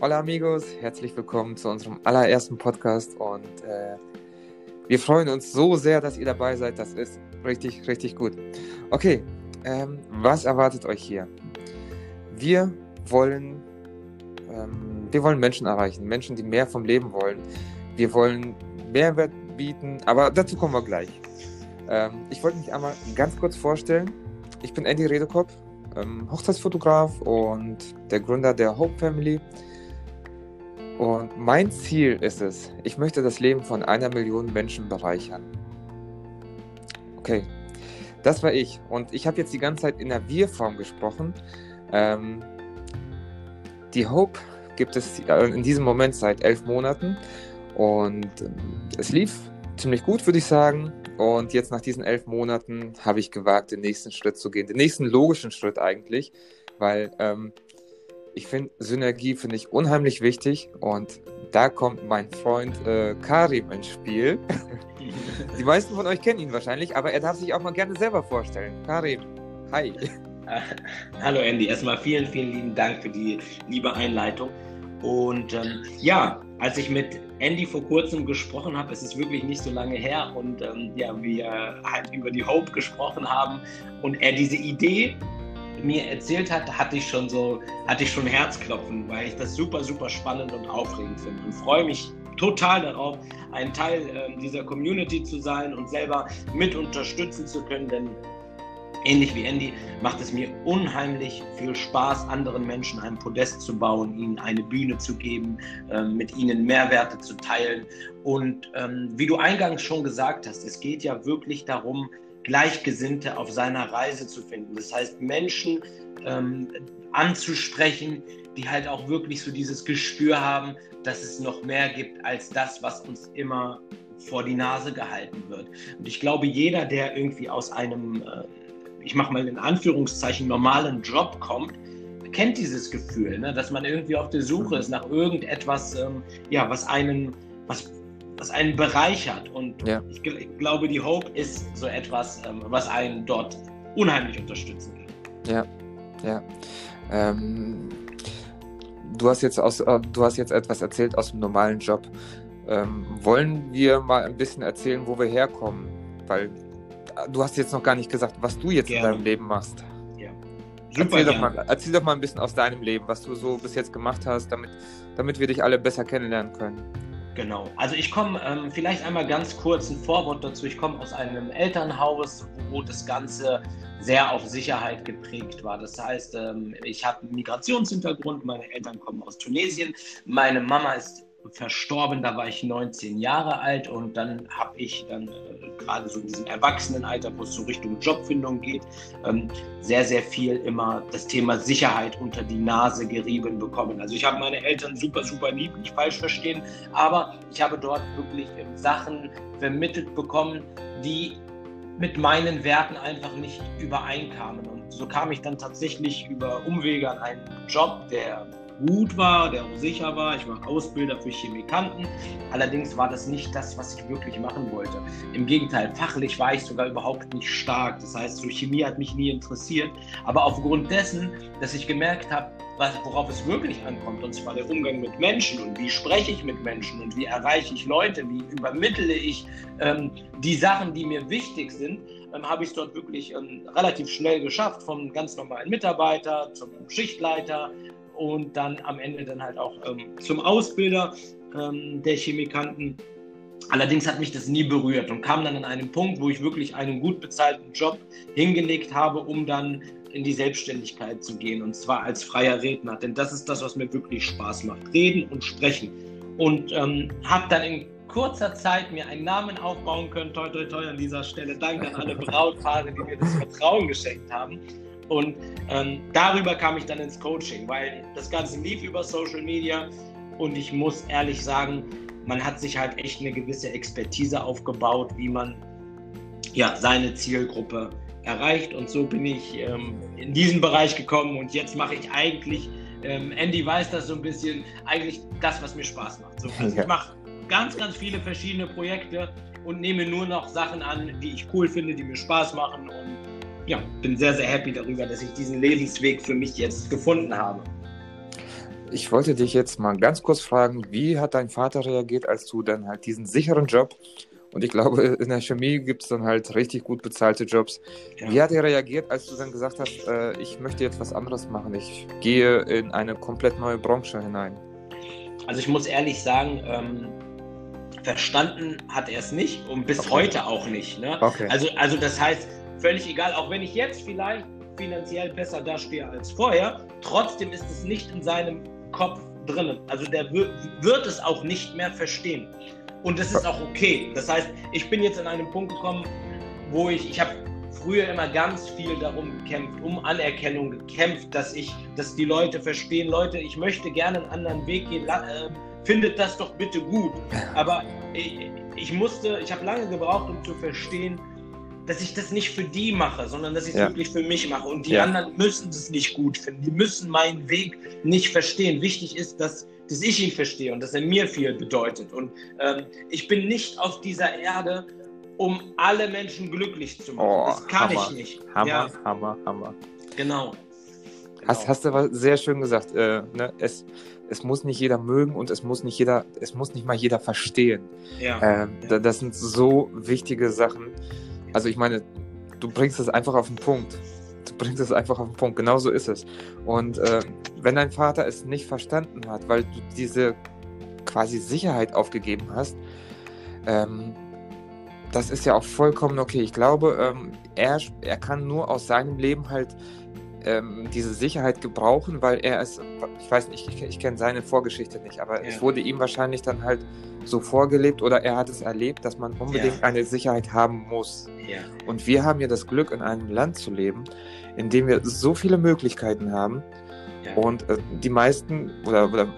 Hola amigos, herzlich willkommen zu unserem allerersten Podcast und äh, wir freuen uns so sehr, dass ihr dabei seid. Das ist richtig, richtig gut. Okay, ähm, was erwartet euch hier? Wir wollen, ähm, wir wollen Menschen erreichen, Menschen, die mehr vom Leben wollen. Wir wollen Mehrwert bieten, aber dazu kommen wir gleich. Ähm, ich wollte mich einmal ganz kurz vorstellen. Ich bin Andy Redekopf, ähm, Hochzeitsfotograf und der Gründer der Hope Family. Und mein Ziel ist es, ich möchte das Leben von einer Million Menschen bereichern. Okay, das war ich. Und ich habe jetzt die ganze Zeit in der Wir-Form gesprochen. Ähm, die Hope gibt es äh, in diesem Moment seit elf Monaten. Und ähm, es lief ziemlich gut, würde ich sagen. Und jetzt nach diesen elf Monaten habe ich gewagt, den nächsten Schritt zu gehen. Den nächsten logischen Schritt eigentlich. Weil ähm, ich finde, Synergie finde ich unheimlich wichtig und da kommt mein Freund äh, Karim ins Spiel. Die meisten von euch kennen ihn wahrscheinlich, aber er darf sich auch mal gerne selber vorstellen. Karim, hi. Hallo Andy, erstmal vielen, vielen lieben Dank für die liebe Einleitung. Und ähm, ja, als ich mit Andy vor kurzem gesprochen habe, es ist wirklich nicht so lange her und ähm, ja, wir halt über die Hope gesprochen haben und er diese Idee mir erzählt hat, hatte ich schon so, hatte ich schon Herzklopfen, weil ich das super, super spannend und aufregend finde und freue mich total darauf, ein Teil äh, dieser Community zu sein und selber mit unterstützen zu können, denn ähnlich wie Andy macht es mir unheimlich viel Spaß, anderen Menschen ein Podest zu bauen, ihnen eine Bühne zu geben, äh, mit ihnen Mehrwerte zu teilen. Und ähm, wie du eingangs schon gesagt hast, es geht ja wirklich darum, Gleichgesinnte auf seiner Reise zu finden. Das heißt, Menschen ähm, anzusprechen, die halt auch wirklich so dieses Gespür haben, dass es noch mehr gibt als das, was uns immer vor die Nase gehalten wird. Und ich glaube, jeder, der irgendwie aus einem, äh, ich mache mal in Anführungszeichen, normalen Job kommt, kennt dieses Gefühl, ne? dass man irgendwie auf der Suche ist nach irgendetwas, ähm, ja, was einen, was was einen bereichert. Und ja. ich, ich, glaube, die Hope ist so etwas, ähm, was einen dort unheimlich unterstützen kann. Ja, ja. Ähm, du hast jetzt aus, äh, du hast jetzt etwas erzählt aus dem normalen Job. Ähm, wollen wir mal ein bisschen erzählen, wo wir herkommen? Weil äh, du hast jetzt noch gar nicht gesagt, was du jetzt gerne. in deinem Leben machst. Ja. Super erzähl, doch mal, erzähl doch mal ein bisschen aus deinem Leben, was du so bis jetzt gemacht hast, damit, damit wir dich alle besser kennenlernen können. Genau. Also ich komme ähm, vielleicht einmal ganz kurz ein Vorwort dazu. Ich komme aus einem Elternhaus, wo das Ganze sehr auf Sicherheit geprägt war. Das heißt, ähm, ich habe einen Migrationshintergrund. Meine Eltern kommen aus Tunesien. Meine Mama ist verstorben, da war ich 19 Jahre alt und dann habe ich dann äh, gerade so in diesem Erwachsenenalter, wo es so Richtung Jobfindung geht, ähm, sehr, sehr viel immer das Thema Sicherheit unter die Nase gerieben bekommen. Also ich habe meine Eltern super, super lieb, nicht falsch verstehen, aber ich habe dort wirklich ähm, Sachen vermittelt bekommen, die mit meinen Werten einfach nicht übereinkamen. Und so kam ich dann tatsächlich über Umwege an einen Job, der gut war, der auch sicher war. Ich war Ausbilder für Chemikanten. Allerdings war das nicht das, was ich wirklich machen wollte. Im Gegenteil, fachlich war ich sogar überhaupt nicht stark. Das heißt, so Chemie hat mich nie interessiert. Aber aufgrund dessen, dass ich gemerkt habe, worauf es wirklich ankommt, und zwar der Umgang mit Menschen und wie spreche ich mit Menschen und wie erreiche ich Leute, wie übermittle ich ähm, die Sachen, die mir wichtig sind, ähm, habe ich es dort wirklich ähm, relativ schnell geschafft, vom ganz normalen Mitarbeiter zum Schichtleiter, und dann am Ende dann halt auch ähm, zum Ausbilder ähm, der Chemikanten. Allerdings hat mich das nie berührt und kam dann an einem Punkt, wo ich wirklich einen gut bezahlten Job hingelegt habe, um dann in die Selbstständigkeit zu gehen und zwar als freier Redner, denn das ist das, was mir wirklich Spaß macht, reden und sprechen. Und ähm, habe dann in kurzer Zeit mir einen Namen aufbauen können, toi toi toi an dieser Stelle. Danke an alle Brautpaare, die mir das Vertrauen geschenkt haben. Und ähm, darüber kam ich dann ins Coaching, weil das Ganze lief über Social Media und ich muss ehrlich sagen, man hat sich halt echt eine gewisse Expertise aufgebaut, wie man ja, seine Zielgruppe erreicht. Und so bin ich ähm, in diesen Bereich gekommen und jetzt mache ich eigentlich, ähm, Andy weiß das so ein bisschen, eigentlich das, was mir Spaß macht. So, also ja. Ich mache ganz, ganz viele verschiedene Projekte und nehme nur noch Sachen an, die ich cool finde, die mir Spaß machen und ja, bin sehr, sehr happy darüber, dass ich diesen Lebensweg für mich jetzt gefunden habe. ich wollte dich jetzt mal ganz kurz fragen, wie hat dein Vater reagiert, als du dann halt diesen sicheren Job und ich glaube, in der Chemie gibt es dann halt richtig gut bezahlte Jobs. Ja. Wie hat er reagiert, als du dann gesagt hast, äh, ich möchte jetzt was anderes machen, ich gehe in eine komplett neue Branche hinein? Also ich muss ehrlich sagen, ähm, verstanden hat er es nicht und bis okay. heute auch nicht. Ne? Okay. Also, also das heißt, völlig egal, auch wenn ich jetzt vielleicht finanziell besser dastehe als vorher, trotzdem ist es nicht in seinem Kopf drin. Also der wird es auch nicht mehr verstehen. Und das ist auch okay. Das heißt, ich bin jetzt an einem Punkt gekommen, wo ich, ich habe früher immer ganz viel darum gekämpft, um Anerkennung gekämpft, dass ich, dass die Leute verstehen, Leute, ich möchte gerne einen anderen Weg gehen, äh, findet das doch bitte gut. Aber ich, ich musste, ich habe lange gebraucht, um zu verstehen, dass ich das nicht für die mache, sondern dass ich es ja. wirklich für mich mache. Und die ja. anderen müssen es nicht gut finden. Die müssen meinen Weg nicht verstehen. Wichtig ist, dass, dass ich ihn verstehe und dass er mir viel bedeutet. Und ähm, ich bin nicht auf dieser Erde, um alle Menschen glücklich zu machen. Oh, das kann Hammer, ich nicht. Hammer, ja. Hammer, Hammer. Genau. genau. Hast, hast du aber sehr schön gesagt. Äh, ne? es, es muss nicht jeder mögen und es muss nicht jeder, es muss nicht mal jeder verstehen. Ja. Ähm, ja. Das sind so wichtige Sachen. Also ich meine, du bringst es einfach auf den Punkt. Du bringst es einfach auf den Punkt. Genau so ist es. Und äh, wenn dein Vater es nicht verstanden hat, weil du diese quasi Sicherheit aufgegeben hast, ähm, das ist ja auch vollkommen okay. Ich glaube, ähm, er, er kann nur aus seinem Leben halt ähm, diese Sicherheit gebrauchen, weil er es, ich weiß nicht, ich, ich kenne seine Vorgeschichte nicht, aber ja. es wurde ihm wahrscheinlich dann halt so vorgelebt oder er hat es erlebt, dass man unbedingt ja. eine Sicherheit haben muss. Ja. Und wir haben ja das Glück, in einem Land zu leben, in dem wir so viele Möglichkeiten haben. Und äh, die meisten, oder, oder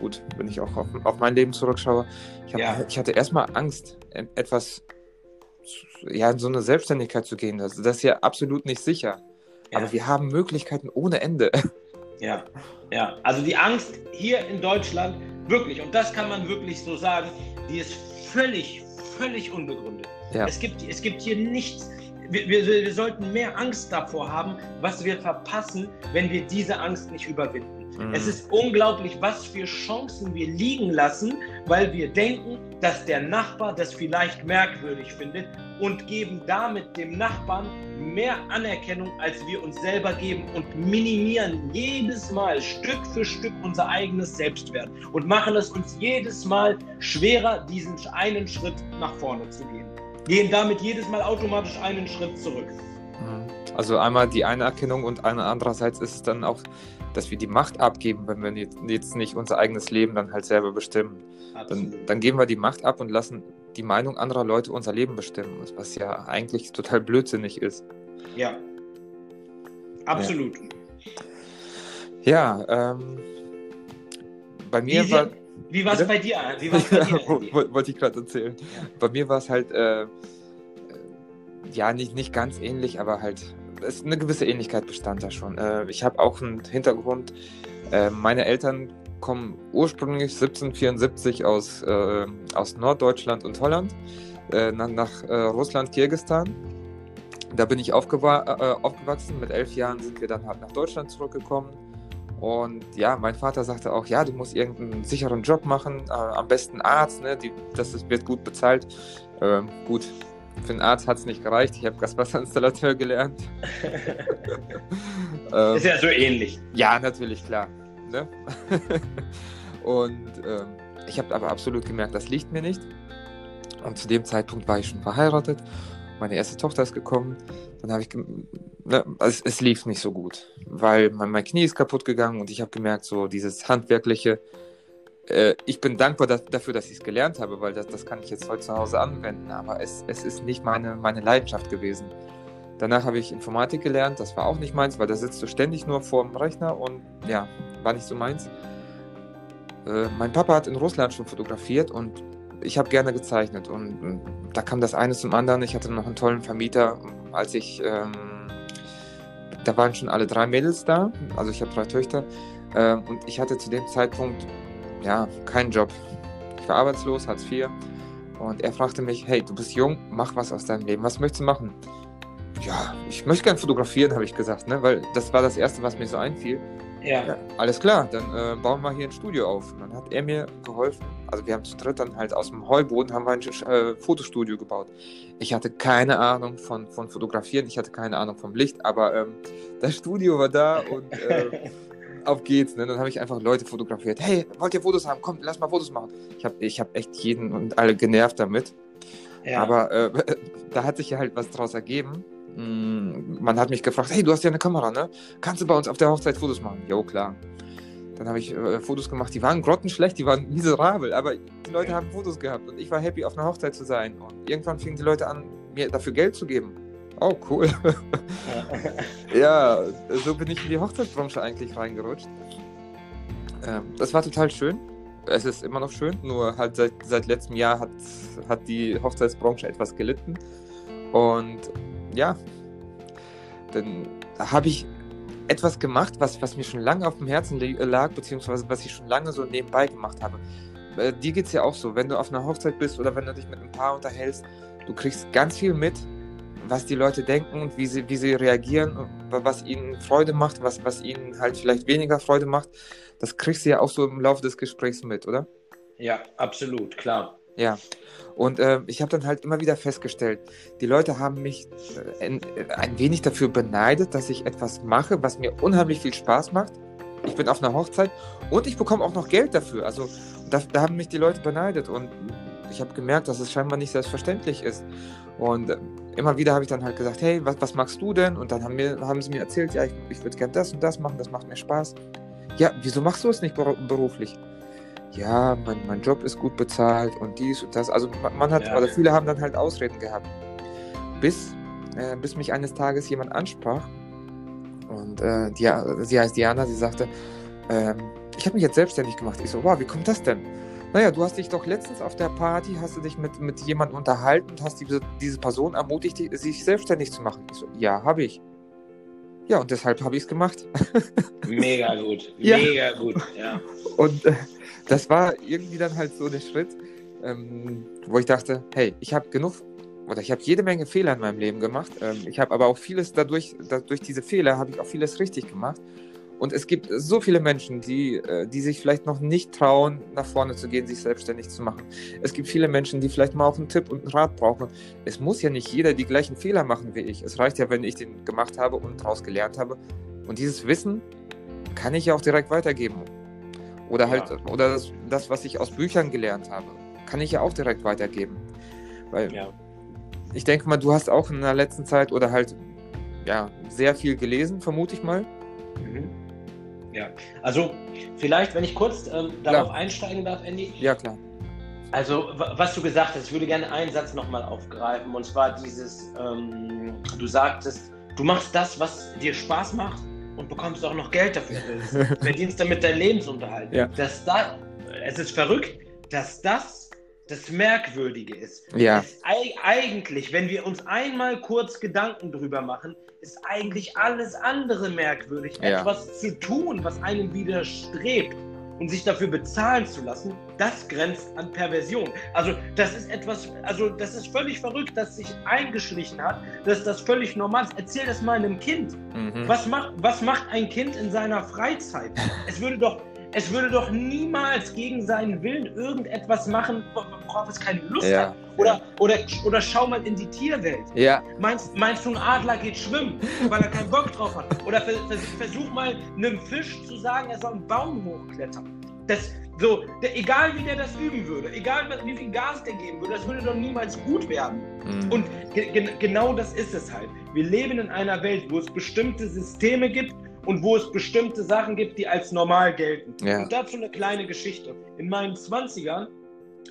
gut, wenn ich auch auf, auf mein Leben zurückschaue, ich, hab, ich hatte erstmal Angst, etwas, ja, in so eine Selbstständigkeit zu gehen. Das, das ist ja absolut nicht sicher. Ja. Aber wir haben Möglichkeiten ohne Ende. Ja, ja. Also die Angst hier in Deutschland, wirklich, und das kann man wirklich so sagen, die ist völlig, völlig unbegründet. Ja. Es, gibt, es gibt hier nichts. Wir, wir, wir sollten mehr Angst davor haben, was wir verpassen, wenn wir diese Angst nicht überwinden. Mhm. Es ist unglaublich, was für Chancen wir liegen lassen, weil wir denken, dass der Nachbar das vielleicht merkwürdig findet und geben damit dem Nachbarn mehr Anerkennung, als wir uns selber geben und minimieren jedes Mal Stück für Stück unser eigenes Selbstwert und machen es uns jedes Mal schwerer, diesen einen Schritt nach vorne zu gehen. Gehen damit jedes Mal automatisch einen Schritt zurück. Also einmal die Anerkennung und andererseits ist es dann auch dass wir die Macht abgeben, wenn wir jetzt nicht unser eigenes Leben dann halt selber bestimmen. Dann, dann, geben wir die Macht ab und lassen die Meinung anderer Leute unser Leben bestimmen, was ja eigentlich total blödsinnig ist. Ja. Absolut. Ja, ja ähm, bei mir wie war. Wie war es bei dir? Wie war's bei dir? Wollte ich gerade erzählen. Ja. Bei mir war es halt, äh, ja, nicht, nicht ganz ähnlich, aber halt es, eine gewisse Ähnlichkeit bestand da schon. Äh, ich habe auch einen Hintergrund. Äh, meine Eltern kommen ursprünglich 1774 aus, äh, aus Norddeutschland und Holland äh, nach, nach äh, Russland, Kirgistan. Da bin ich äh, aufgewachsen. Mit elf Jahren sind wir dann halt nach Deutschland zurückgekommen. Und ja, mein Vater sagte auch, ja, du musst irgendeinen sicheren Job machen, am besten Arzt, ne? Die, das ist, wird gut bezahlt. Ähm, gut, für einen Arzt hat es nicht gereicht. Ich habe Gaswasserinstallateur gelernt. ähm, ist ja so ähnlich. Ja, natürlich, klar. Ne? Und ähm, ich habe aber absolut gemerkt, das liegt mir nicht. Und zu dem Zeitpunkt war ich schon verheiratet. Meine erste Tochter ist gekommen. Dann habe ich, ne, also es, lief nicht so gut, weil mein, mein Knie ist kaputt gegangen und ich habe gemerkt, so dieses handwerkliche, äh, ich bin dankbar dass, dafür, dass ich es gelernt habe, weil das, das kann ich jetzt heute zu Hause anwenden, aber es, es ist nicht meine, meine Leidenschaft gewesen. Danach habe ich Informatik gelernt, das war auch nicht meins, weil da sitzt du ständig nur vor dem Rechner und ja, war nicht so meins. Äh, mein Papa hat in Russland schon fotografiert und ich habe gerne gezeichnet und, da kam das eine zum anderen. Ich hatte noch einen tollen Vermieter, als ich, ähm, da waren schon alle drei Mädels da, also ich habe drei Töchter äh, und ich hatte zu dem Zeitpunkt ja, keinen Job. Ich war arbeitslos, Hartz IV. Und er fragte mich, hey, du bist jung, mach was aus deinem Leben. Was möchtest du machen? ja, ich möchte gern fotografieren, habe ich gesagt, ne? weil das war das Erste, was mir so einfiel. Ja. ja alles klar, dann äh, bauen wir hier ein Studio auf. Und dann hat er mir geholfen. Also wir haben zu dritt dann halt aus dem Heuboden haben wir ein äh, Fotostudio gebaut. Ich hatte keine Ahnung von, von Fotografieren, ich hatte keine Ahnung vom Licht, aber ähm, das Studio war da und äh, auf geht's. Ne? Dann habe ich einfach Leute fotografiert. Hey, wollt ihr Fotos haben? Kommt, lass mal Fotos machen. Ich habe ich hab echt jeden und alle genervt damit. Ja. Aber äh, da hat sich ja halt was draus ergeben. Mm, man hat mich gefragt, hey, du hast ja eine Kamera, ne? Kannst du bei uns auf der Hochzeit Fotos machen? Jo, klar. Dann habe ich äh, Fotos gemacht, die waren grottenschlecht, die waren miserabel, aber die Leute haben Fotos gehabt und ich war happy, auf einer Hochzeit zu sein. Und irgendwann fingen die Leute an, mir dafür Geld zu geben. Oh, cool. ja, so bin ich in die Hochzeitsbranche eigentlich reingerutscht. Ähm, das war total schön. Es ist immer noch schön, nur halt seit, seit letztem Jahr hat, hat die Hochzeitsbranche etwas gelitten. Und ja, dann habe ich etwas gemacht, was, was mir schon lange auf dem Herzen lag, beziehungsweise was ich schon lange so nebenbei gemacht habe. Äh, dir geht es ja auch so, wenn du auf einer Hochzeit bist oder wenn du dich mit einem Paar unterhältst, du kriegst ganz viel mit, was die Leute denken und wie sie, wie sie reagieren, was ihnen Freude macht, was, was ihnen halt vielleicht weniger Freude macht. Das kriegst du ja auch so im Laufe des Gesprächs mit, oder? Ja, absolut, klar. Ja. Und äh, ich habe dann halt immer wieder festgestellt, die Leute haben mich äh, ein, ein, wenig dafür beneidet, dass ich etwas mache, was mir unheimlich viel Spaß macht. Ich bin auf einer Hochzeit und ich bekomme auch noch Geld dafür. Also da, da haben mich die Leute beneidet und ich habe gemerkt, dass es scheinbar nicht selbstverständlich ist. Und äh, immer wieder habe ich dann halt gesagt, hey, was, was magst du denn? Und dann haben, mir, haben sie mir erzählt, ja, ich, ich würde gerne das und das machen, das macht mir Spaß. Ja, wieso machst du es nicht beruflich? ja, mein, mein Job ist gut bezahlt und dies und das. Also man, man hat, ja. oder viele haben dann halt Ausreden gehabt. Bis, äh, bis mich eines Tages jemand ansprach und äh, die, sie heißt Diana, sie sagte, ähm, ich habe mich jetzt selbstständig gemacht. Ich so, wow, wie kommt das denn? Naja, du hast dich doch letztens auf der Party, hast du dich mit, mit jemandem unterhalten und hast diese, diese Person ermutigt, sich selbstständig zu machen. Ich so, ja, habe ich. Ja, und deshalb habe ich es gemacht. Mega gut, mega ja. gut, ja. Und äh, das war irgendwie dann halt so der Schritt, ähm, wo ich dachte, hey, ich habe genug oder ich habe jede Menge Fehler in meinem Leben gemacht. Ähm, ich habe aber auch vieles dadurch, durch diese Fehler habe ich auch vieles richtig gemacht. Und es gibt so viele Menschen, die, äh, die sich vielleicht noch nicht trauen, nach vorne zu gehen, sich selbstständig zu machen. Es gibt viele Menschen, die vielleicht mal auch einen Tipp und einen Rat brauchen. Es muss ja nicht jeder die gleichen Fehler machen wie ich. Es reicht ja, wenn ich den gemacht habe und daraus gelernt habe. Und dieses Wissen kann ich ja auch direkt weitergeben. Oder halt, ja. oder das, das, was ich aus Büchern gelernt habe, kann ich ja auch direkt weitergeben. Weil ja. ich denke mal, du hast auch in der letzten Zeit oder halt ja sehr viel gelesen, vermute ich mal. Mhm. Ja, also vielleicht, wenn ich kurz ähm, darauf klar. einsteigen darf, Andy. Ja, klar. Also, was du gesagt hast, ich würde gerne einen Satz nochmal aufgreifen. Und zwar dieses, ähm, du sagtest, du machst das, was dir Spaß macht und bekommst auch noch Geld dafür. verdienst damit deinen Lebensunterhalt. Ja. Dass da, es ist verrückt, dass das das Merkwürdige ist. Ja. Ist eigentlich, wenn wir uns einmal kurz Gedanken drüber machen, ist eigentlich alles andere merkwürdig. Ja. Etwas zu tun, was einem widerstrebt und sich dafür bezahlen zu lassen, das grenzt an Perversion. Also das ist etwas, also das ist völlig verrückt, dass sich eingeschlichen hat, dass das völlig normal ist. Erzähl das mal einem Kind. Mhm. Was, macht, was macht ein Kind in seiner Freizeit? Es würde doch, es würde doch niemals gegen seinen Willen irgendetwas machen, worauf es keine Lust ja. hat. Oder, oder, oder schau mal in die Tierwelt. Ja. Meinst, meinst du, ein Adler geht schwimmen, weil er keinen Bock drauf hat? Oder versuch mal einem Fisch zu sagen, er soll einen Baum hochklettern. Das, so, der, egal wie der das üben würde, egal wie viel Gas der geben würde, das würde doch niemals gut werden. Mhm. Und ge genau das ist es halt. Wir leben in einer Welt, wo es bestimmte Systeme gibt, und wo es bestimmte Sachen gibt, die als normal gelten. Ja. Und dazu eine kleine Geschichte. In meinen 20ern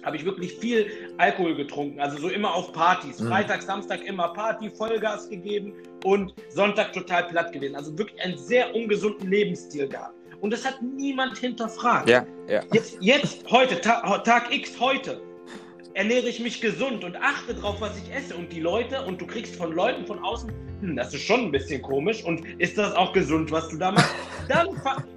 habe ich wirklich viel Alkohol getrunken, also so immer auf Partys. Mhm. Freitag, Samstag immer Party, Vollgas gegeben und Sonntag total platt gewesen. Also wirklich einen sehr ungesunden Lebensstil gehabt. Und das hat niemand hinterfragt. Ja, ja. Jetzt, jetzt heute, Tag, Tag X heute, ernähre ich mich gesund und achte darauf, was ich esse. Und die Leute, und du kriegst von Leuten von außen, hm, das ist schon ein bisschen komisch. Und ist das auch gesund, was du da machst? Dann,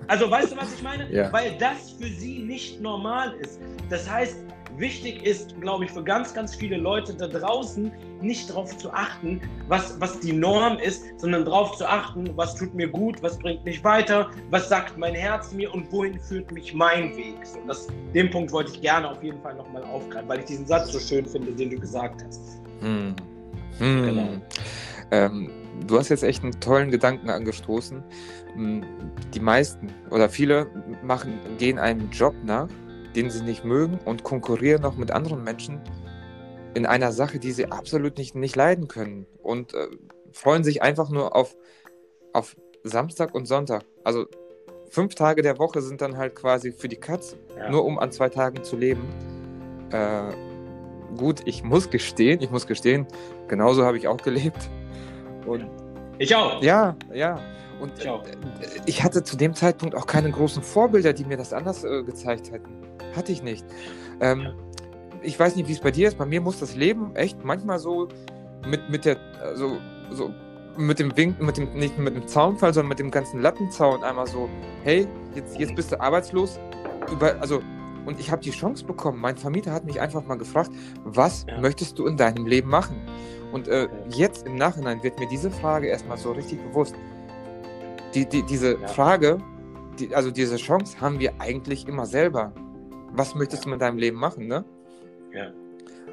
also weißt du, was ich meine? Ja. Weil das für sie nicht normal ist. Das heißt, wichtig ist, glaube ich, für ganz, ganz viele Leute da draußen nicht darauf zu achten, was, was die Norm ist, sondern darauf zu achten, was tut mir gut, was bringt mich weiter, was sagt mein Herz mir und wohin führt mich mein Weg. So, das, den Punkt wollte ich gerne auf jeden Fall nochmal aufgreifen, weil ich diesen Satz so schön finde, den du gesagt hast. Hm. Hm. Genau. Ähm, du hast jetzt echt einen tollen Gedanken angestoßen. Hm, die meisten oder viele machen, gehen einem Job nach, den sie nicht mögen und konkurrieren noch mit anderen Menschen in einer Sache, die sie absolut nicht, nicht leiden können und äh, freuen sich einfach nur auf, auf Samstag und Sonntag. Also fünf Tage der Woche sind dann halt quasi für die Katz, ja. nur um an zwei Tagen zu leben. Äh, gut, ich muss gestehen, ich muss gestehen, genauso habe ich auch gelebt. Und ich auch. Ja, ja. Und ich, äh, ich, hatte zu dem Zeitpunkt auch keine großen Vorbilder, die mir das anders äh, gezeigt hätten. Hatte ich nicht. Ähm, ja. Ich weiß nicht, wie es bei dir ist. Bei mir muss das Leben echt manchmal so mit, mit der, also, so mit dem Wink, mit dem, nicht mit dem Zaunfall, sondern mit dem ganzen Lattenzaun einmal so, hey, jetzt, jetzt bist du arbeitslos. Über, also und ich habe die Chance bekommen. Mein Vermieter hat mich einfach mal gefragt, was ja. möchtest du in deinem Leben machen? Und äh, jetzt im Nachhinein wird mir diese Frage erstmal so richtig bewusst. Die, die, diese ja. Frage, die, also diese Chance haben wir eigentlich immer selber. Was möchtest du mit deinem Leben machen, ne? Ja.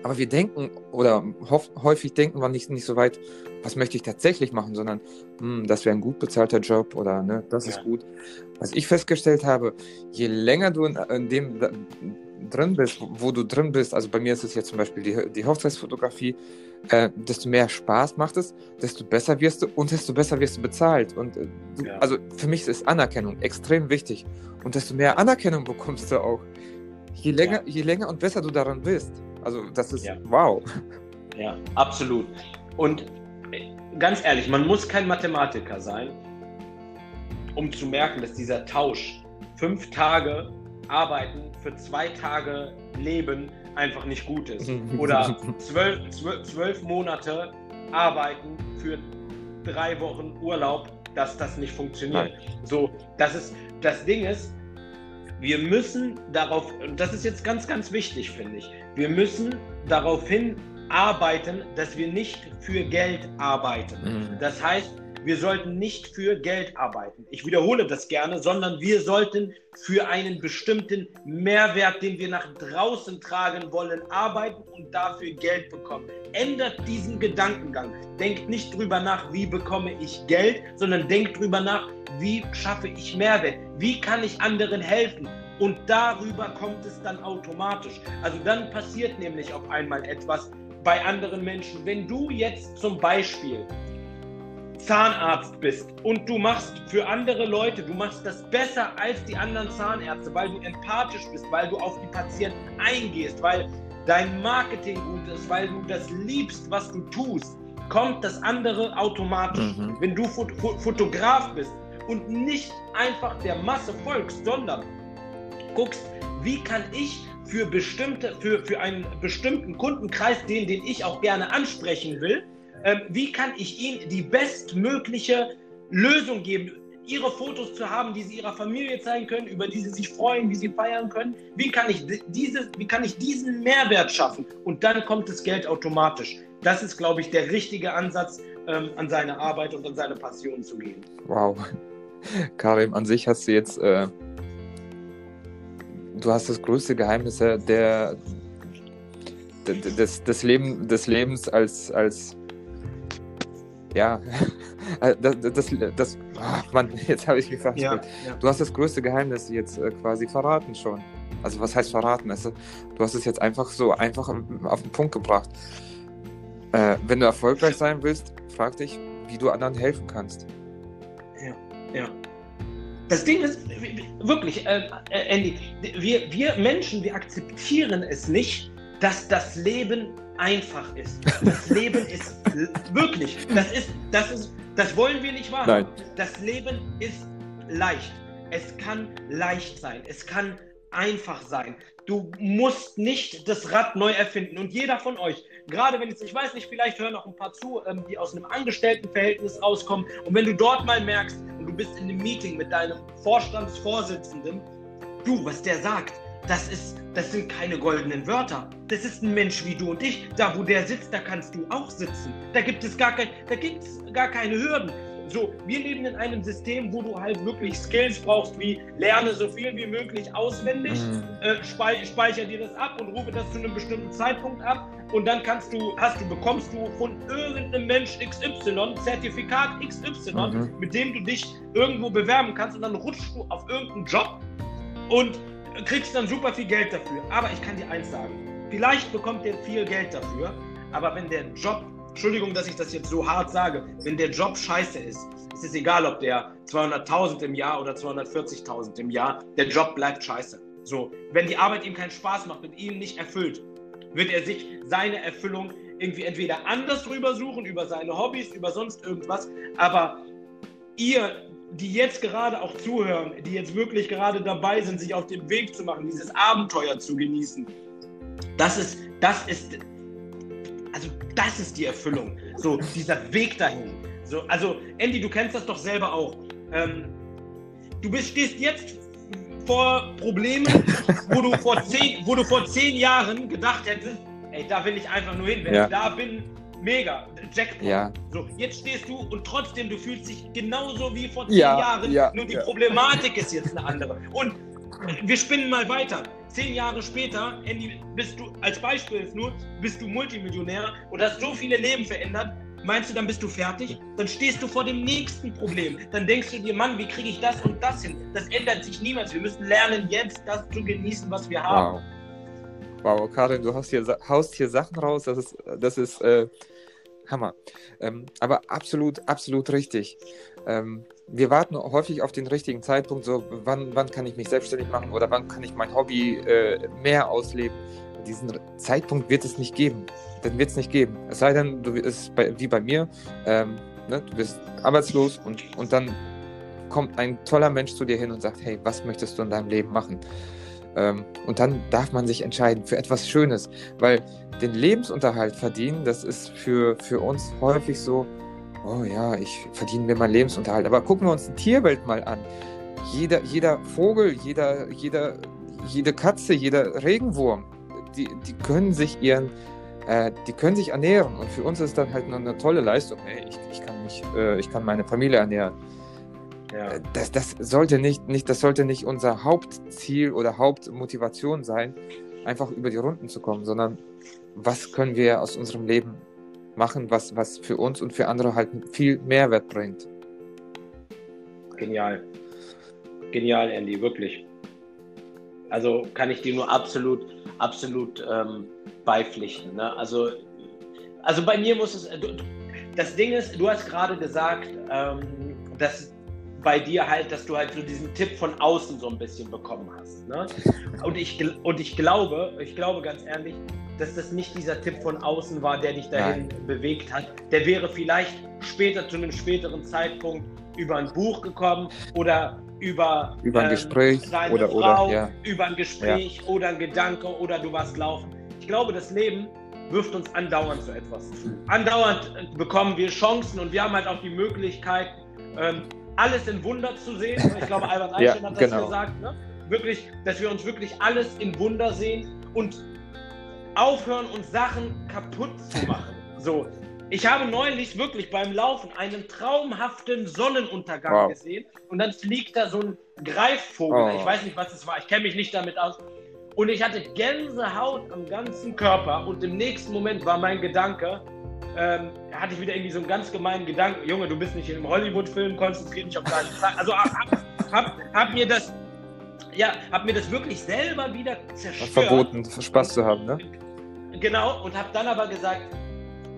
Aber wir denken, oder häufig denken wir nicht, nicht so weit, was möchte ich tatsächlich machen, sondern hm, das wäre ein gut bezahlter Job oder ne, das ja. ist gut. Was ich festgestellt habe, je länger du in, in dem da, drin bist, wo du drin bist, also bei mir ist es jetzt zum Beispiel die, die Hochzeitsfotografie, äh, desto mehr Spaß macht es, desto besser wirst du und desto besser wirst du bezahlt. Und äh, du, ja. also für mich ist Anerkennung extrem wichtig. Und desto mehr Anerkennung bekommst du auch. Je länger, ja. je länger und besser du daran bist. Also das ist ja. wow. Ja, absolut. Und ganz ehrlich, man muss kein Mathematiker sein, um zu merken, dass dieser Tausch fünf Tage arbeiten für zwei Tage leben einfach nicht gut ist. Oder zwölf, zwölf, zwölf Monate arbeiten für drei Wochen Urlaub, dass das nicht funktioniert. Nein. So, das ist das Ding ist, wir müssen darauf, und das ist jetzt ganz, ganz wichtig, finde ich, wir müssen darauf hin arbeiten, dass wir nicht für Geld arbeiten. Mhm. Das heißt, wir sollten nicht für Geld arbeiten. Ich wiederhole das gerne, sondern wir sollten für einen bestimmten Mehrwert, den wir nach draußen tragen wollen, arbeiten und dafür Geld bekommen. Ändert diesen Gedankengang. Denkt nicht drüber nach, wie bekomme ich Geld, sondern denkt drüber nach, wie schaffe ich Mehrwert? Wie kann ich anderen helfen? Und darüber kommt es dann automatisch. Also dann passiert nämlich auf einmal etwas bei anderen Menschen. Wenn du jetzt zum Beispiel Zahnarzt bist und du machst für andere Leute, du machst das besser als die anderen Zahnärzte, weil du empathisch bist, weil du auf die Patienten eingehst, weil dein Marketing gut ist, weil du das liebst, was du tust, kommt das andere automatisch. Mhm. Wenn du Fot Fotograf bist und nicht einfach der Masse folgst, sondern guckst, wie kann ich für bestimmte, für, für einen bestimmten Kundenkreis, den, den ich auch gerne ansprechen will, ähm, wie kann ich Ihnen die bestmögliche Lösung geben, Ihre Fotos zu haben, die Sie Ihrer Familie zeigen können, über die Sie sich freuen, wie Sie feiern können? Wie kann ich, dieses, wie kann ich diesen Mehrwert schaffen? Und dann kommt das Geld automatisch. Das ist, glaube ich, der richtige Ansatz, ähm, an seine Arbeit und an seine Passion zu gehen. Wow. Karim, an sich hast du jetzt, äh, du hast das größte Geheimnis der, des, des, Leben, des Lebens als, als ja, äh, das, das, das oh Mann, jetzt habe ich fast. Ja, ja. Du hast das größte Geheimnis jetzt äh, quasi verraten schon. Also was heißt verraten? Also, du hast es jetzt einfach so einfach auf den Punkt gebracht. Äh, wenn du erfolgreich sein willst, frag dich, wie du anderen helfen kannst. Ja, ja. Das Ding ist, wirklich, äh, äh, Andy, wir, wir Menschen, wir akzeptieren es nicht, dass das Leben einfach ist. Das Leben ist wirklich, das ist, das ist, das wollen wir nicht wahr. Nein. Das Leben ist leicht. Es kann leicht sein. Es kann einfach sein. Du musst nicht das Rad neu erfinden. Und jeder von euch, gerade wenn jetzt, ich weiß nicht, vielleicht hören noch ein paar zu, ähm, die aus einem Angestelltenverhältnis rauskommen. Und wenn du dort mal merkst und du bist in einem Meeting mit deinem Vorstandsvorsitzenden, du, was der sagt, das ist, das sind keine goldenen Wörter. Das ist ein Mensch wie du und ich. Da, wo der sitzt, da kannst du auch sitzen. Da gibt es gar, kein, da gibt's gar keine Hürden. So, wir leben in einem System, wo du halt wirklich Skills brauchst, wie lerne so viel wie möglich auswendig, mhm. äh, spei speicher dir das ab und rufe das zu einem bestimmten Zeitpunkt ab und dann kannst du, hast du, bekommst du von irgendeinem Mensch XY Zertifikat XY, mhm. mit dem du dich irgendwo bewerben kannst und dann rutschst du auf irgendeinen Job und kriegst dann super viel Geld dafür. Aber ich kann dir eins sagen, vielleicht bekommt der viel Geld dafür, aber wenn der Job Entschuldigung, dass ich das jetzt so hart sage, wenn der Job scheiße ist, ist es egal, ob der 200.000 im Jahr oder 240.000 im Jahr, der Job bleibt scheiße. So, wenn die Arbeit ihm keinen Spaß macht und ihn nicht erfüllt, wird er sich seine Erfüllung irgendwie entweder anders drüber suchen, über seine Hobbys, über sonst irgendwas, aber ihr, die jetzt gerade auch zuhören, die jetzt wirklich gerade dabei sind, sich auf den Weg zu machen, dieses Abenteuer zu genießen, das ist, das ist also das ist die Erfüllung. So, dieser Weg dahin. So, also, Andy, du kennst das doch selber auch. Ähm, du bist, stehst jetzt vor Problemen, wo du vor zehn, wo du vor zehn Jahren gedacht hättest, ey, da will ich einfach nur hin. Wenn ja. ich da bin, mega, Jackpot. Ja. So, jetzt stehst du und trotzdem, du fühlst dich genauso wie vor zehn ja, Jahren, ja, nur die Problematik ist jetzt eine andere. Und wir spinnen mal weiter. Zehn Jahre später, Andy, bist du, als Beispiel nur, bist du Multimillionär und hast so viele Leben verändert. Meinst du, dann bist du fertig? Dann stehst du vor dem nächsten Problem. Dann denkst du dir, Mann, wie kriege ich das und das hin? Das ändert sich niemals. Wir müssen lernen, jetzt das zu genießen, was wir haben. Wow, wow Karin, du hast hier, haust hier Sachen raus. Das ist, das ist äh, Hammer. Ähm, aber absolut, absolut richtig. Ähm, wir warten häufig auf den richtigen Zeitpunkt, so wann, wann kann ich mich selbstständig machen oder wann kann ich mein Hobby äh, mehr ausleben. Diesen Zeitpunkt wird es nicht geben. Den wird es nicht geben. Es sei denn, du bist bei, wie bei mir, ähm, ne, du bist arbeitslos und, und dann kommt ein toller Mensch zu dir hin und sagt, hey, was möchtest du in deinem Leben machen? Ähm, und dann darf man sich entscheiden für etwas Schönes, weil den Lebensunterhalt verdienen, das ist für, für uns häufig so, oh ja, ich verdiene mir meinen Lebensunterhalt. Aber gucken wir uns die Tierwelt mal an. Jeder, jeder Vogel, jeder, jeder, jede Katze, jeder Regenwurm, die, die können sich ihren, äh, die können sich ernähren. Und für uns ist das halt eine, tolle Leistung. Hey, ich, ich, kann mich, äh, ich kann meine Familie ernähren. Ja. Äh, das, das, sollte nicht, nicht, das sollte nicht unser Hauptziel oder Hauptmotivation sein, einfach über die Runden zu kommen, sondern was können wir aus unserem Leben machen, was, was für uns und für andere halt viel Mehrwert bringt. Genial. Genial, Andy, wirklich. Also kann ich dir nur absolut, absolut ähm, beipflichten. Ne? Also, also bei mir muss es. Du, das Ding ist, du hast gerade gesagt, ähm, dass bei dir halt, dass du halt so diesen Tipp von außen so ein bisschen bekommen hast. Ne? Und, ich, und ich glaube, ich glaube ganz ehrlich, dass das nicht dieser Tipp von außen war, der dich dahin Nein. bewegt hat. Der wäre vielleicht später zu einem späteren Zeitpunkt über ein Buch gekommen oder über, über ein ähm, Gespräch oder, Frau, oder ja. über ein Gespräch ja. oder ein Gedanke oder du warst laufen. Ich glaube, das Leben wirft uns andauernd zu etwas zu. Andauernd bekommen wir Chancen und wir haben halt auch die Möglichkeit, ähm, alles in Wunder zu sehen. Ich glaube, Albert Einstein ja, hat das genau. gesagt. Ne? Wirklich, dass wir uns wirklich alles in Wunder sehen und aufhören, uns Sachen kaputt zu machen. So, ich habe neulich wirklich beim Laufen einen traumhaften Sonnenuntergang wow. gesehen und dann fliegt da so ein Greifvogel. Oh. Ich weiß nicht, was es war. Ich kenne mich nicht damit aus. Und ich hatte Gänsehaut am ganzen Körper und im nächsten Moment war mein Gedanke, ähm, hatte ich wieder irgendwie so einen ganz gemeinen Gedanken, Junge, du bist nicht in einem Hollywood-Film, konzentriere dich auf deine Sache. Also hab, hab, hab, mir das, ja, hab mir das wirklich selber wieder zerstört. Verboten, Spaß zu haben, ne? Genau, und habe dann aber gesagt,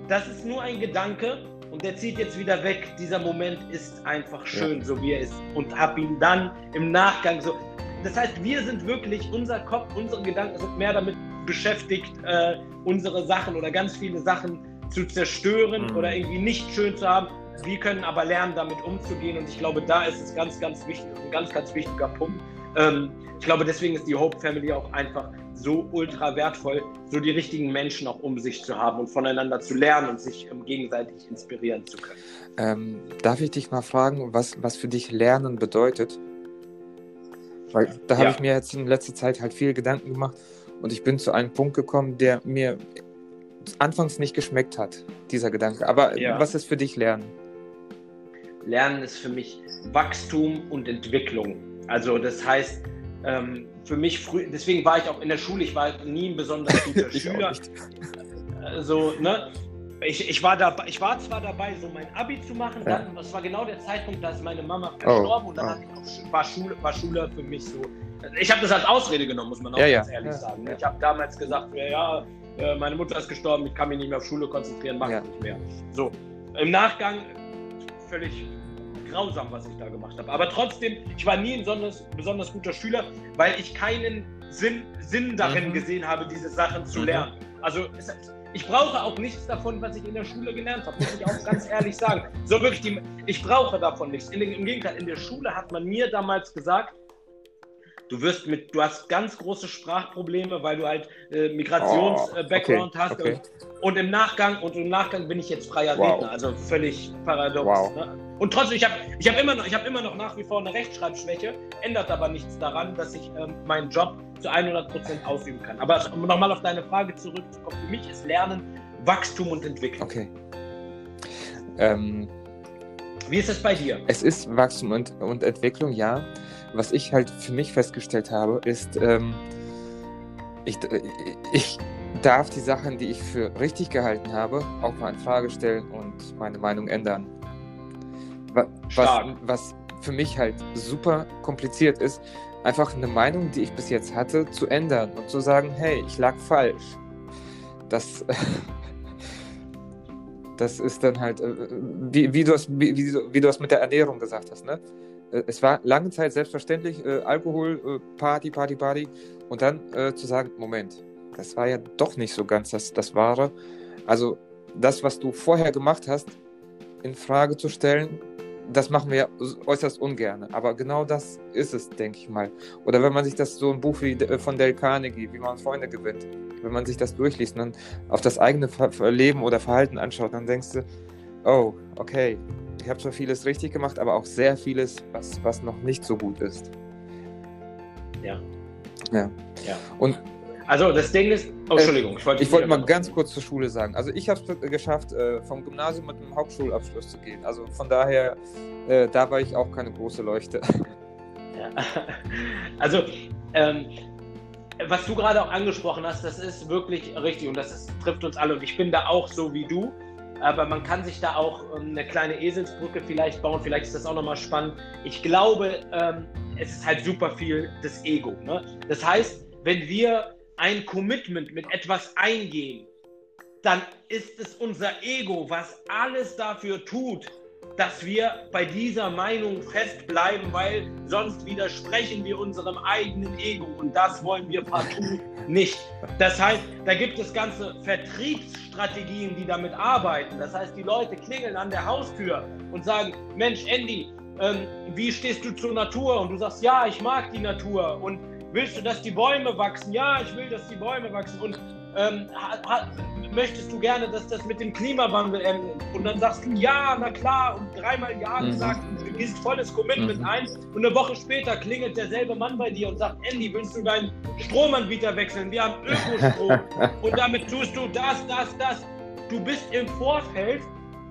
das ist nur ein Gedanke und der zieht jetzt wieder weg. Dieser Moment ist einfach schön, ja. so wie er ist. Und habe ihn dann im Nachgang so. Das heißt, wir sind wirklich, unser Kopf, unsere Gedanken sind mehr damit beschäftigt, äh, unsere Sachen oder ganz viele Sachen zu zerstören mhm. oder irgendwie nicht schön zu haben. Wir können aber lernen, damit umzugehen. Und ich glaube, da ist es ganz, ganz wichtig, ein ganz, ganz wichtiger Punkt. Ähm, ich glaube, deswegen ist die Hope Family auch einfach so ultra wertvoll, so die richtigen Menschen auch um sich zu haben und voneinander zu lernen und sich ähm, gegenseitig inspirieren zu können. Ähm, darf ich dich mal fragen, was, was für dich Lernen bedeutet? Weil da habe ja. ich mir jetzt in letzter Zeit halt viel Gedanken gemacht und ich bin zu einem Punkt gekommen, der mir anfangs nicht geschmeckt hat, dieser Gedanke. Aber ja. was ist für dich Lernen? Lernen ist für mich Wachstum und Entwicklung. Also das heißt, ähm, für mich früh, deswegen war ich auch in der Schule, ich war nie ein besonders guter Schüler. Also, ne? Ich, ich, war da, ich war zwar dabei, so mein Abi zu machen, ja. dann, das war genau der Zeitpunkt, da ist meine Mama oh, verstorben oh, und dann oh. auch, war, Schule, war Schule für mich so. Ich habe das als Ausrede genommen, muss man auch ja, ganz ja. ehrlich sagen. Ich habe damals gesagt, ja, äh, meine Mutter ist gestorben, ich kann mich nicht mehr auf Schule konzentrieren, mache ich nicht mehr. So, im Nachgang völlig grausam, was ich da gemacht habe. Aber trotzdem, ich war nie ein besonders, besonders guter Schüler, weil ich keinen Sinn, Sinn darin mhm. gesehen habe, diese Sachen zu mhm. lernen. Also ich brauche auch nichts davon, was ich in der Schule gelernt habe, muss ich auch ganz ehrlich sagen. So wirklich, die, ich brauche davon nichts. In, Im Gegenteil, in der Schule hat man mir damals gesagt, du wirst mit, du hast ganz große Sprachprobleme, weil du halt äh, Migrations-Background oh, okay, hast. Okay. Und, und, im Nachgang, und im Nachgang bin ich jetzt freier wow. Redner, also völlig paradox. Wow. Ne? Und trotzdem, ich habe ich hab immer, noch, hab immer noch nach wie vor eine Rechtschreibschwäche, ändert aber nichts daran, dass ich ähm, meinen Job zu 100% ausüben kann. Aber um nochmal auf deine Frage zurückzukommen, für mich ist Lernen Wachstum und Entwicklung. Okay. Ähm, Wie ist es bei dir? Es ist Wachstum und, und Entwicklung, ja was ich halt für mich festgestellt habe, ist, ähm, ich, ich darf die Sachen, die ich für richtig gehalten habe, auch mal in Frage stellen und meine Meinung ändern. Was, was für mich halt super kompliziert ist, einfach eine Meinung, die ich bis jetzt hatte, zu ändern und zu sagen, hey, ich lag falsch. Das, das ist dann halt, äh, wie, wie, du es, wie, wie, du es mit der Ernährung gesagt hast, ne? Äh, es war lange Zeit selbstverständlich, äh, Alkohol, äh, Party, Party, Party. Und dann äh, zu sagen, Moment, das war ja doch nicht so ganz das, das Wahre. Also das, was du vorher gemacht hast, in Frage zu stellen, das machen wir ja äußerst ungern. Aber genau das ist es, denke ich mal. Oder wenn man sich das so ein Buch wie von Dale Carnegie, wie man Freunde gewinnt, wenn man sich das durchliest und dann auf das eigene Leben oder Verhalten anschaut, dann denkst du, oh, okay, ich habe zwar vieles richtig gemacht, aber auch sehr vieles, was, was noch nicht so gut ist. Ja. Ja. ja. Und also das Ding ist, oh, äh, Entschuldigung, ich wollte, ich wollte mal ganz kurz zur Schule sagen. Also ich habe es geschafft, äh, vom Gymnasium mit einem Hauptschulabschluss zu gehen. Also von daher, äh, da war ich auch keine große Leuchte. Ja. Also ähm, was du gerade auch angesprochen hast, das ist wirklich richtig und das ist, trifft uns alle. Und ich bin da auch so wie du aber man kann sich da auch ähm, eine kleine Eselsbrücke vielleicht bauen. Vielleicht ist das auch nochmal spannend. Ich glaube, ähm, es ist halt super viel das Ego. Ne? Das heißt, wenn wir ein Commitment mit etwas eingehen, dann ist es unser Ego, was alles dafür tut, dass wir bei dieser Meinung festbleiben, weil sonst widersprechen wir unserem eigenen Ego und das wollen wir partout nicht. Das heißt, da gibt es ganze Vertriebsstrategien, die damit arbeiten. Das heißt, die Leute klingeln an der Haustür und sagen, Mensch, Andy, ähm, wie stehst du zur Natur? Und du sagst, ja, ich mag die Natur. Und willst du, dass die Bäume wachsen? Ja, ich will, dass die Bäume wachsen. Und ähm, möchtest du gerne, dass das mit dem Klimawandel endet? Und dann sagst du ja, na klar, und dreimal ja mhm. gesagt du gehst volles Commitment mhm. ein. Und eine Woche später klingelt derselbe Mann bei dir und sagt, Andy, willst du deinen Stromanbieter wechseln? Wir haben Ökostrom. und damit tust du das, das, das. Du bist im Vorfeld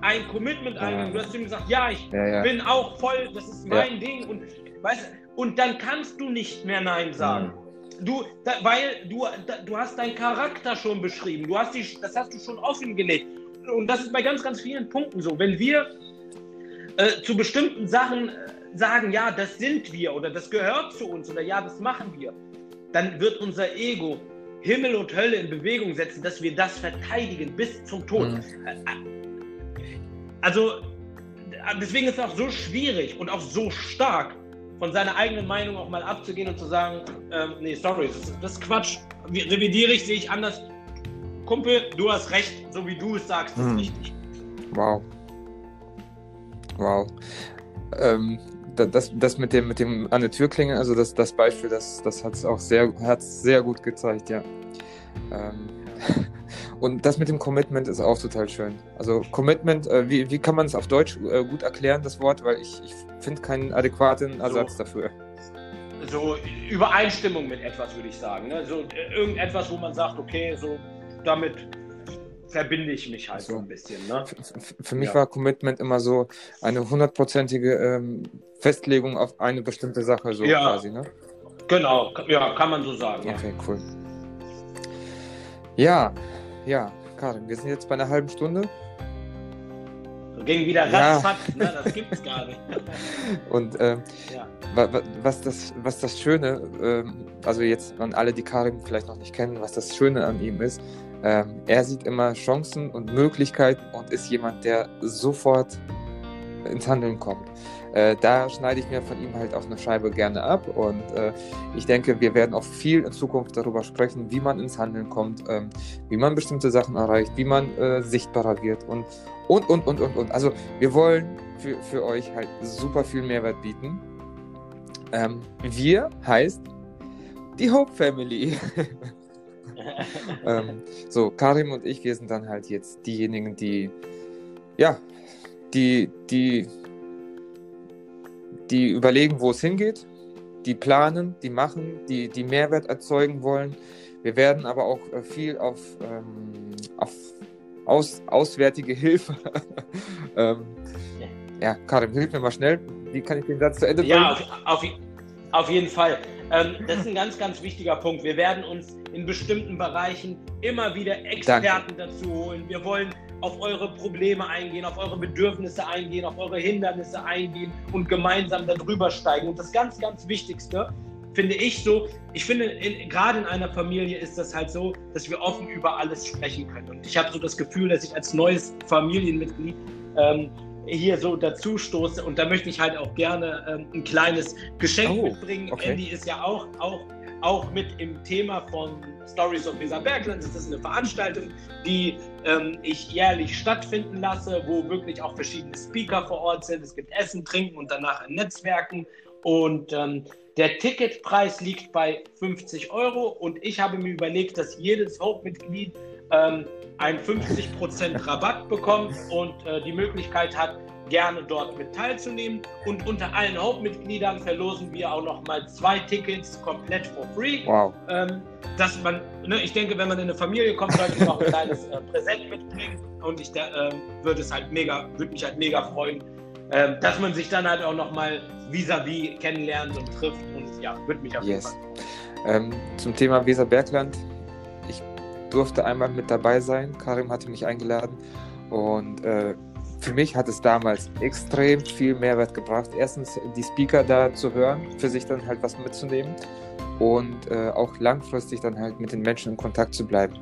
ein Commitment eingegangen. Du hast ihm gesagt, ja, ich ja, ja. bin auch voll, das ist mein ja. Ding. Und, weißt, und dann kannst du nicht mehr Nein sagen. Mhm. Du, da, weil du, da, du hast deinen Charakter schon beschrieben. Du hast die, das hast du schon offengelegt. Und das ist bei ganz, ganz vielen Punkten so. Wenn wir äh, zu bestimmten Sachen äh, sagen, ja, das sind wir oder das gehört zu uns oder ja, das machen wir, dann wird unser Ego Himmel und Hölle in Bewegung setzen, dass wir das verteidigen bis zum Tod. Mhm. Also, deswegen ist es auch so schwierig und auch so stark, von seiner eigenen Meinung auch mal abzugehen und zu sagen, ähm, nee, sorry, das ist, das ist Quatsch, revidiere ich, sehe ich anders. Kumpel, du hast recht, so wie du es sagst, ist hm. richtig. Wow. Wow. Ähm, das, das mit dem, mit dem an der Tür klingeln, also das, das Beispiel, das, das hat es auch sehr, hat's sehr gut gezeigt, ja. Ähm, und das mit dem Commitment ist auch total schön. Also Commitment, äh, wie, wie kann man es auf Deutsch äh, gut erklären, das Wort? Weil ich, ich finde keinen adäquaten Ersatz so. dafür. so Übereinstimmung mit etwas, würde ich sagen. Ne? So äh, irgendetwas, wo man sagt, okay, so damit verbinde ich mich halt so, so ein bisschen. Ne? Für mich ja. war Commitment immer so eine hundertprozentige ähm, Festlegung auf eine bestimmte Sache, so ja. quasi, ne? Genau, ja, kann man so sagen. Okay, ja. cool. Ja, ja, Karin, wir sind jetzt bei einer halben Stunde. Ging wieder ratzfatz, ja. ne? das gibt's gar nicht. Und ähm, ja. was, das, was das Schöne, ähm, also jetzt an alle, die Karim vielleicht noch nicht kennen, was das Schöne an ihm ist, ähm, er sieht immer Chancen und Möglichkeiten und ist jemand, der sofort ins Handeln kommt. Äh, da schneide ich mir von ihm halt auch eine Scheibe gerne ab und äh, ich denke, wir werden auch viel in Zukunft darüber sprechen, wie man ins Handeln kommt, ähm, wie man bestimmte Sachen erreicht, wie man äh, sichtbarer wird und und und und und und. Also wir wollen für, für euch halt super viel Mehrwert bieten. Ähm, wir heißt die Hope Family. ähm, so, Karim und ich, wir sind dann halt jetzt diejenigen, die, ja, die, die, die überlegen, wo es hingeht, die planen, die machen, die, die Mehrwert erzeugen wollen. Wir werden aber auch äh, viel auf, ähm, auf aus, auswärtige Hilfe. ähm, ja, Karim, hilf mir mal schnell. Wie kann ich den Satz zu Ende bringen? Ja, auf, auf, auf jeden Fall. Ähm, das ist ein ganz, ganz wichtiger Punkt. Wir werden uns in bestimmten Bereichen immer wieder Experten Danke. dazu holen. Wir wollen auf eure Probleme eingehen, auf eure Bedürfnisse eingehen, auf eure Hindernisse eingehen und gemeinsam darüber steigen. Und das ganz, ganz Wichtigste finde ich so, ich finde, in, gerade in einer Familie ist das halt so, dass wir offen über alles sprechen können. Und ich habe so das Gefühl, dass ich als neues Familienmitglied ähm, hier so dazu stoße. Und da möchte ich halt auch gerne ähm, ein kleines Geschenk oh, mitbringen. Okay. Andy ist ja auch, auch, auch mit im Thema von Stories of Weser Bergland. Das ist eine Veranstaltung, die ähm, ich jährlich stattfinden lasse, wo wirklich auch verschiedene Speaker vor Ort sind. Es gibt Essen, Trinken und danach ein Netzwerken. Und ähm, der Ticketpreis liegt bei 50 Euro und ich habe mir überlegt, dass jedes Hauptmitglied ähm, einen 50% Rabatt bekommt und äh, die Möglichkeit hat, gerne dort mit teilzunehmen. Und unter allen Hauptmitgliedern verlosen wir auch noch mal zwei Tickets komplett for free. Wow. Ähm, dass man, ne, ich denke, wenn man in eine Familie kommt, sollte man auch ein kleines äh, Präsent mitbringen. Und ich äh, würde es halt mega, würde mich halt mega freuen, äh, dass man sich dann halt auch noch mal vis-à-vis kennenlernt und trifft. Und ja, würde mich auf jeden yes. Fall. Ähm, zum Thema Weserbergland. Ich durfte einmal mit dabei sein. Karim hatte mich eingeladen. Und äh, für mich hat es damals extrem viel Mehrwert gebracht. Erstens die Speaker da zu hören, für sich dann halt was mitzunehmen und äh, auch langfristig dann halt mit den Menschen in Kontakt zu bleiben.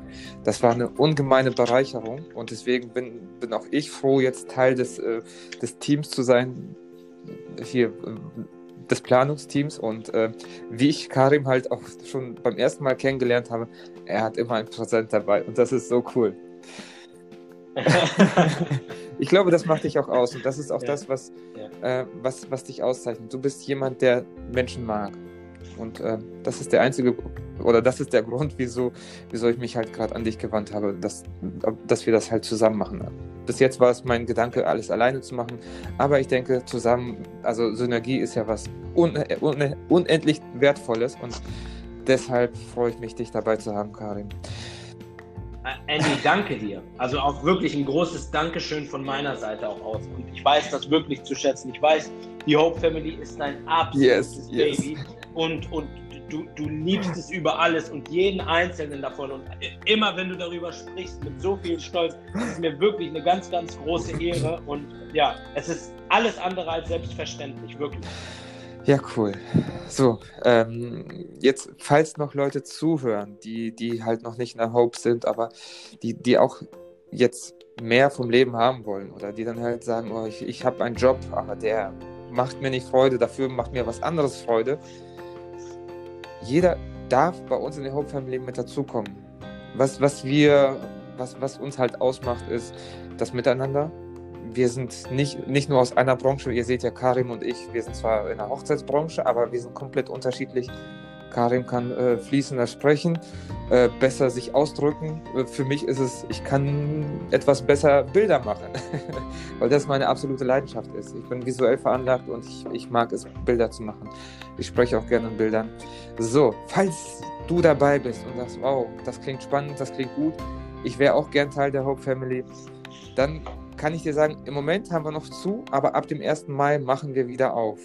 Das war eine ungemeine Bereicherung und deswegen bin, bin auch ich froh, jetzt Teil des, äh, des Teams zu sein, hier äh, des Planungsteams und äh, wie ich Karim halt auch schon beim ersten Mal kennengelernt habe, er hat immer ein Präsent dabei und das ist so cool. ich glaube, das macht dich auch aus und das ist auch ja. das, was, ja. äh, was, was dich auszeichnet. Du bist jemand, der Menschen mag. Und äh, das ist der einzige, oder das ist der Grund, wieso, wieso ich mich halt gerade an dich gewandt habe, dass, dass wir das halt zusammen machen. Bis jetzt war es mein Gedanke, alles alleine zu machen, aber ich denke, zusammen, also Synergie ist ja was un, un, unendlich Wertvolles und deshalb freue ich mich, dich dabei zu haben, Karin. Äh, Andy, danke dir. Also auch wirklich ein großes Dankeschön von meiner Seite auch aus. Und ich weiß das wirklich zu schätzen. Ich weiß, die Hope Family ist dein absolutes yes, Baby. Yes und, und du, du liebst es über alles und jeden einzelnen davon. Und immer wenn du darüber sprichst, mit so viel Stolz, ist es mir wirklich eine ganz, ganz große Ehre. Und ja, es ist alles andere als selbstverständlich, wirklich. Ja, cool. So, ähm, jetzt, falls noch Leute zuhören, die, die halt noch nicht in der Hope sind, aber die, die auch jetzt mehr vom Leben haben wollen oder die dann halt sagen, oh, ich, ich habe einen Job, aber der macht mir nicht Freude, dafür macht mir was anderes Freude jeder darf bei uns in der Hope Family mit dazukommen. Was, was wir, was, was uns halt ausmacht, ist das Miteinander. Wir sind nicht, nicht nur aus einer Branche, ihr seht ja Karim und ich, wir sind zwar in der Hochzeitsbranche, aber wir sind komplett unterschiedlich Karim kann äh, fließender sprechen, äh, besser sich ausdrücken. Äh, für mich ist es, ich kann etwas besser Bilder machen, weil das meine absolute Leidenschaft ist. Ich bin visuell veranlagt und ich, ich mag es, Bilder zu machen. Ich spreche auch gerne in Bildern. So, falls du dabei bist und sagst, wow, das klingt spannend, das klingt gut, ich wäre auch gern Teil der Hope Family, dann kann ich dir sagen, im Moment haben wir noch zu, aber ab dem 1. Mai machen wir wieder auf.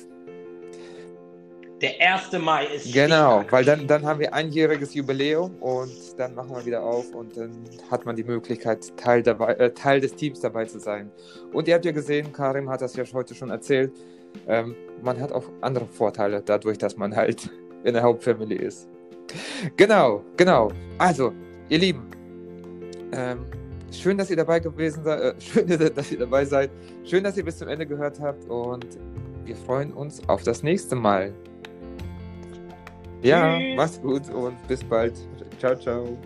Der 1. Mai ist Genau, weil dann, dann haben wir einjähriges Jubiläum und dann machen wir wieder auf und dann hat man die Möglichkeit, Teil, dabei, äh, Teil des Teams dabei zu sein. Und ihr habt ja gesehen, Karim hat das ja heute schon erzählt, ähm, man hat auch andere Vorteile dadurch, dass man halt in der Hauptfamily ist. Genau, genau. Also, ihr Lieben, ähm, schön, dass ihr dabei gewesen seid, äh, schön, dass ihr dabei seid, schön, dass ihr bis zum Ende gehört habt und wir freuen uns auf das nächste Mal. Ja, Tschüss. mach's gut und bis bald. Ciao, ciao.